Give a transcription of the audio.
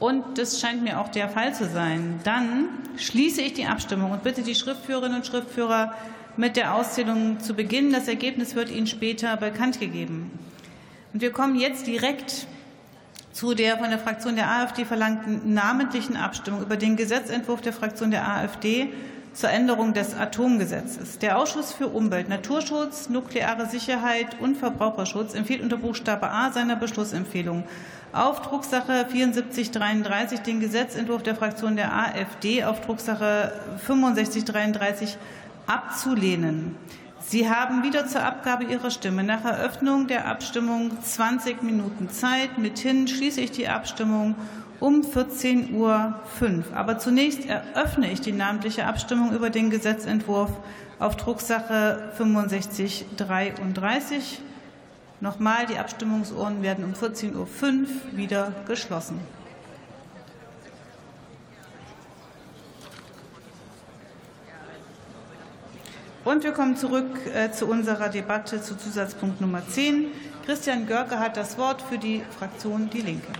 Und das scheint mir auch der Fall zu sein. Dann schließe ich die Abstimmung und bitte die Schriftführerinnen und Schriftführer mit der Auszählung zu beginnen. Das Ergebnis wird Ihnen später bekannt gegeben. Und wir kommen jetzt direkt zu der von der Fraktion der AfD verlangten namentlichen Abstimmung über den Gesetzentwurf der Fraktion der AfD zur Änderung des Atomgesetzes. Der Ausschuss für Umwelt, Naturschutz, nukleare Sicherheit und Verbraucherschutz empfiehlt unter Buchstabe A seiner Beschlussempfehlung auf Drucksache 7433 den Gesetzentwurf der Fraktion der AfD auf Drucksache 6533 abzulehnen. Sie haben wieder zur Abgabe Ihrer Stimme nach Eröffnung der Abstimmung 20 Minuten Zeit. Mithin schließe ich die Abstimmung um 14.05 Uhr. Aber zunächst eröffne ich die namentliche Abstimmung über den Gesetzentwurf auf Drucksache 6533. Nochmal, die Abstimmungsurnen werden um 14.05 Uhr wieder geschlossen. Und wir kommen zurück äh, zu unserer Debatte zu Zusatzpunkt Nummer 10. Christian Görke hat das Wort für die Fraktion Die Linke.